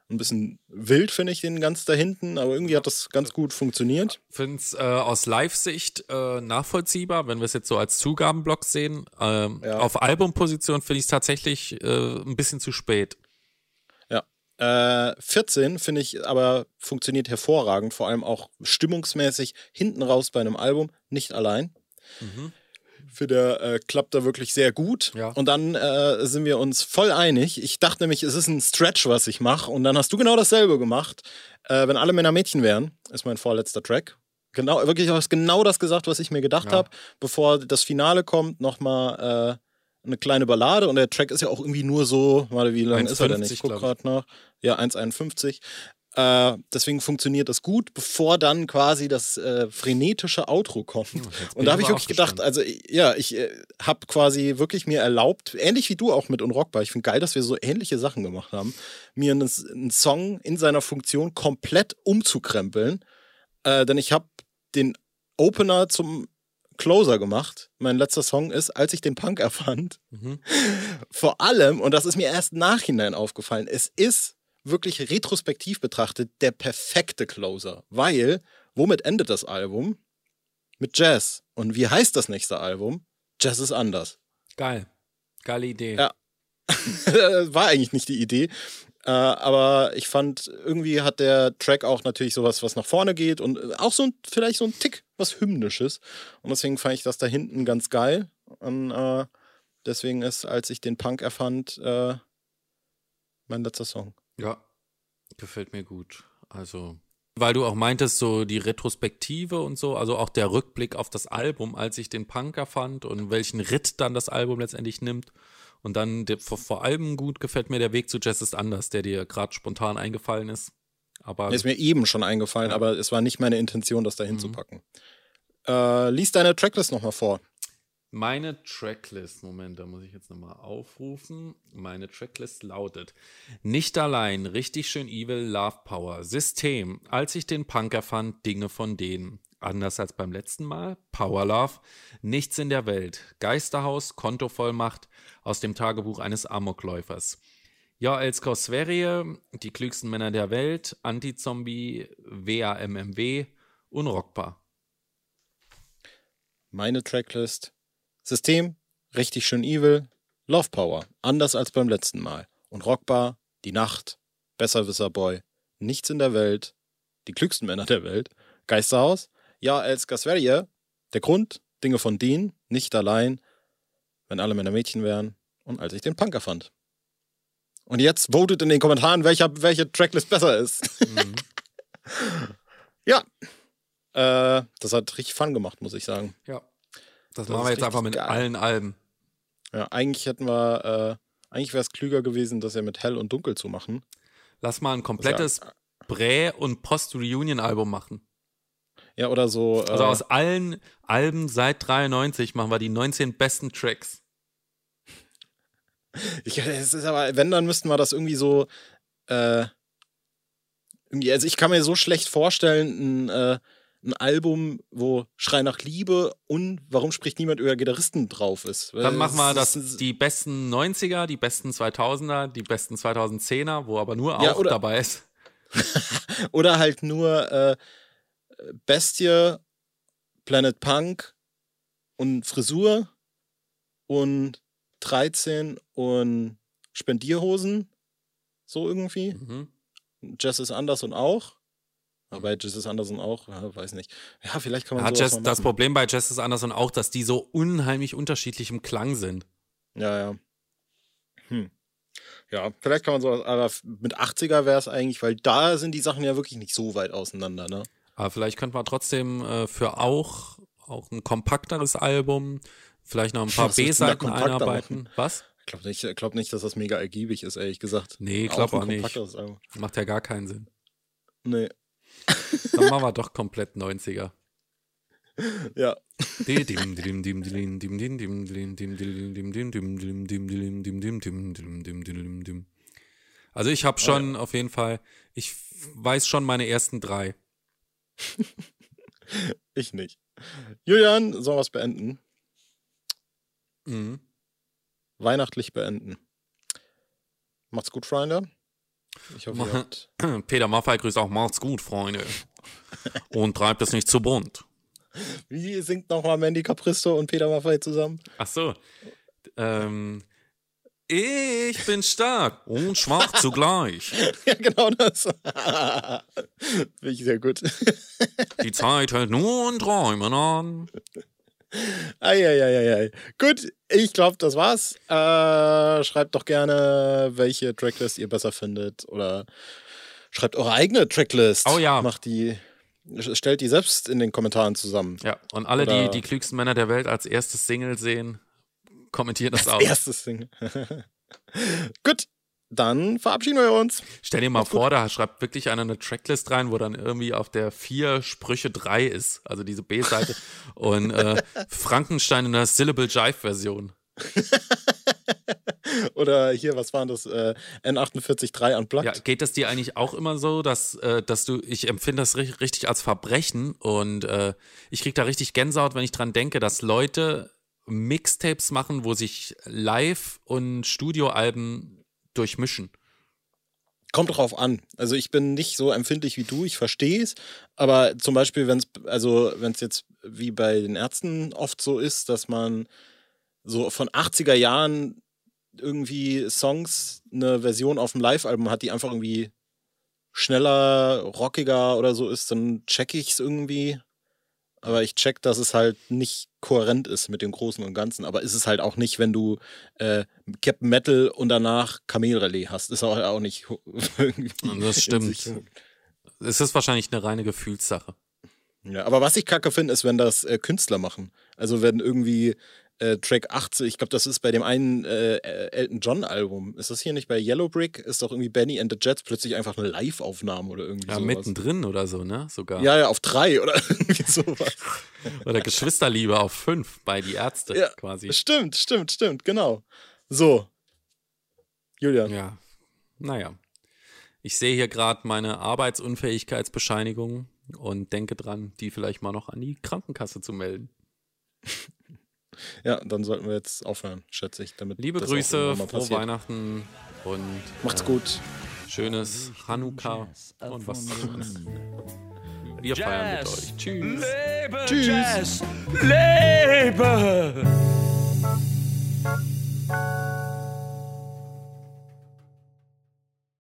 Ein bisschen wild finde ich den ganz da hinten, aber irgendwie hat das ganz gut funktioniert. Finde es äh, aus Live-Sicht äh, nachvollziehbar, wenn wir es jetzt so als Zugabenblock sehen. Ähm, Ja. Auf Albumposition finde ich es tatsächlich äh, ein bisschen zu spät. Äh, 14 finde ich aber funktioniert hervorragend, vor allem auch stimmungsmäßig hinten raus bei einem Album, nicht allein. Mhm. Für der äh, klappt da wirklich sehr gut. Ja. Und dann äh, sind wir uns voll einig. Ich dachte nämlich, es ist ein Stretch, was ich mache. Und dann hast du genau dasselbe gemacht. Äh, wenn alle Männer Mädchen wären, ist mein vorletzter Track. Genau, wirklich, du hast genau das gesagt, was ich mir gedacht Ja. habe. Bevor das Finale kommt, nochmal äh, eine kleine Ballade. Und der Track ist ja auch irgendwie nur so, warte, wie lang ist er denn? 1,50, Ich guck gerade nach. Ja, 1,51. Äh, deswegen funktioniert das gut, bevor dann quasi das äh, frenetische Outro kommt. Jetzt bin Und da habe ich wirklich gedacht, also ja, ich äh, habe quasi wirklich mir erlaubt, ähnlich wie du auch mit Unrockbar, ich finde geil, dass wir so ähnliche Sachen gemacht haben, mir einen, einen Song in seiner Funktion komplett umzukrempeln. Äh, denn ich habe den Opener zum Closer gemacht. Mein letzter Song ist, als ich den Punk erfand. Mhm. (laughs) Vor allem, und das ist mir erst nachhinein aufgefallen, es ist wirklich retrospektiv betrachtet der perfekte Closer. Weil, womit endet das Album? Mit Jazz. Und wie heißt das nächste Album? Jazz ist anders. Geil. Geile Idee. Ja. (laughs) War eigentlich nicht die Idee. Äh, aber ich fand, irgendwie hat der Track auch natürlich sowas, was nach vorne geht und äh, auch so ein, vielleicht so ein Tick, was Hymnisches. Und deswegen fand ich das da hinten ganz geil. Und äh, deswegen ist, als ich den Punk erfand, äh, mein letzter Song. Ja, gefällt mir gut. Also, weil du auch meintest, so die Retrospektive und so, also auch der Rückblick auf das Album, als ich den Punker fand und welchen Ritt dann das Album letztendlich nimmt. Und dann der, vor, vor allem gut gefällt mir der Weg zu Jazz ist anders, der dir gerade spontan eingefallen ist. Aber Ist mir eben schon eingefallen, Ja. aber es war nicht meine Intention, das da Mhm. hinzupacken. Äh, lies deine Tracklist nochmal vor. Meine Tracklist, Moment, da muss ich jetzt nochmal aufrufen. Meine Tracklist lautet: Nicht allein, richtig schön evil, Love Power, System, als ich den Punker fand, Dinge von denen. Anders als beim letzten Mal, Power Love, nichts in der Welt, Geisterhaus, Kontovollmacht aus dem Tagebuch eines Amokläufers. Ja, Elskau Sverige, die klügsten Männer der Welt, Anti-Zombie, WAMMW, unrockbar. Meine Tracklist. System, richtig schön evil, Love Power, anders als beim letzten Mal. Und Rockbar, die Nacht, Besserwisser Boy, nichts in der Welt, die klügsten Männer der Welt, Geisterhaus, ja, als Gasverje, der Grund, Dinge von denen, nicht allein, wenn alle Männer Mädchen wären und als ich den Punker fand. Und jetzt votet in den Kommentaren, welcher, welche Tracklist besser ist. Mhm. (laughs) ja. Äh, das hat richtig Fun gemacht, muss ich sagen. Ja. Das, Das machen wir jetzt einfach mit geil. allen Alben. Ja, eigentlich hätten wir, äh, eigentlich wäre es klüger gewesen, das ja mit hell und dunkel zu machen. Lass mal ein komplettes Prä- und Post-Reunion-Album machen. Ja, oder so. Äh, Also aus allen Alben seit 93 machen wir die 19 besten Tracks. (laughs) ich, es ist aber, wenn, dann müssten wir das irgendwie so, äh, irgendwie, also ich kann mir so schlecht vorstellen, ein, äh, ein Album, wo Schrei nach Liebe und Warum spricht niemand über Gitarristen drauf ist. Dann machen wir das, ist- die besten 90er, die besten 2000er, die besten 2010er, wo aber nur auch Ja, dabei ist. (laughs) Oder halt nur äh, Bestie, Planet Punk und Frisur und 13 und Spendierhosen. So irgendwie. Mhm. Jazz ist anders und auch. Aber Jazz ist anders und auch, ja, weiß nicht. Ja, vielleicht kann man Ja, mal das machen. Problem bei Jazz ist anders und auch, dass die so unheimlich unterschiedlich im Klang sind. Ja, ja. Hm. Ja, vielleicht kann man sowas, aber mit 80er wäre es eigentlich, weil da sind die Sachen ja wirklich nicht so weit auseinander, ne? Aber vielleicht könnte man trotzdem äh, für auch, auch ein kompakteres Album, vielleicht noch ein paar (laughs) B-Seiten einarbeiten. Was? Ich glaube nicht, ich glaub nicht, dass das mega ergiebig ist, ehrlich gesagt. Nee, glaub ein auch nicht. kompakteres Album. Macht ja gar keinen Sinn. Nee. Dann machen wir doch komplett 90er. Ja. Also ich habe schon auf jeden Fall, ich weiß schon meine ersten drei. Ich nicht. Julian, sollen wir es beenden? Mhm. Weihnachtlich beenden. Macht's gut, Freunde. Ich hoffe, ihr habt. (clears throat) Peter Maffay grüßt auch, macht's gut, Freunde. Und treibt es nicht zu bunt. Wie singt nochmal Mandy Capristo und Peter Maffay zusammen? Ach so. Ähm, ich bin stark und schwach (laughs) zugleich. ja, genau das. (laughs) Finde ich sehr gut. Die Zeit hält nur in Träumen an. Eieieiei. Gut, ich glaube, das war's. Äh, schreibt doch gerne, welche Tracklist ihr besser findet. Oder schreibt eure eigene Tracklist. Oh ja. Macht die. Stellt die selbst in den Kommentaren zusammen. Ja, und alle, Oder- die die klügsten Männer der Welt als erstes Single sehen, kommentieren das auch. Erstes Ding. (laughs) Gut, dann verabschieden wir uns. Stell dir mal vor, da schreibt wirklich einer eine Tracklist rein, wo dann irgendwie auf der vier Sprüche drei ist, also diese B-Seite, (laughs) und äh, Frankenstein in der Syllable Jive-Version. (laughs) Oder hier, was waren das? Äh, N483 Unplugged. Ja, geht das dir eigentlich auch immer so, dass, äh, dass du, ich empfinde das ri- richtig als Verbrechen und äh, ich krieg da richtig Gänsehaut, wenn ich dran denke, dass Leute Mixtapes machen, wo sich Live- und Studioalben durchmischen. Kommt drauf an. Also ich bin nicht so empfindlich wie du, ich verstehe es. Aber zum Beispiel, wenn es, also wenn es jetzt wie bei den Ärzten oft so ist, dass man so von 80er Jahren irgendwie Songs, eine Version auf dem Live-Album hat, die einfach irgendwie schneller, rockiger oder so ist, dann check ich es irgendwie. Aber ich check, dass es halt nicht kohärent ist mit dem Großen und Ganzen. Aber ist es halt auch nicht, wenn du äh, Captain Metal und danach Kamelrelais hast. Ist auch, auch nicht (laughs) irgendwie. Das stimmt. Es ist wahrscheinlich eine reine Gefühlssache. Ja, aber was ich kacke finde, ist, wenn das äh, Künstler machen. Also wenn irgendwie äh, Track 80, ich glaube, das ist bei dem einen äh, Elton John Album. Ist das hier nicht bei Yellow Brick? Ist doch irgendwie Benny and the Jets plötzlich einfach eine Live-Aufnahme oder irgendwie Ja, sowas. mittendrin oder so, ne? Sogar. Ja, ja, auf drei oder (laughs) irgendwie sowas. (laughs) Oder Geschwisterliebe auf fünf bei die Ärzte Ja, quasi. Stimmt, stimmt, stimmt, genau. So. Julian. Ja. Naja. Ich sehe hier gerade meine Arbeitsunfähigkeitsbescheinigung und denke dran, die vielleicht mal noch an die Krankenkasse zu melden. (laughs) Ja, dann sollten wir jetzt aufhören, schätze ich. Damit Liebe Grüße, frohe Weihnachten und macht's äh, gut. Schönes Hanukkah und was anderes. Wir Jazz. feiern mit euch. Tschüss. Lebe Tschüss. Jazz. Lebe!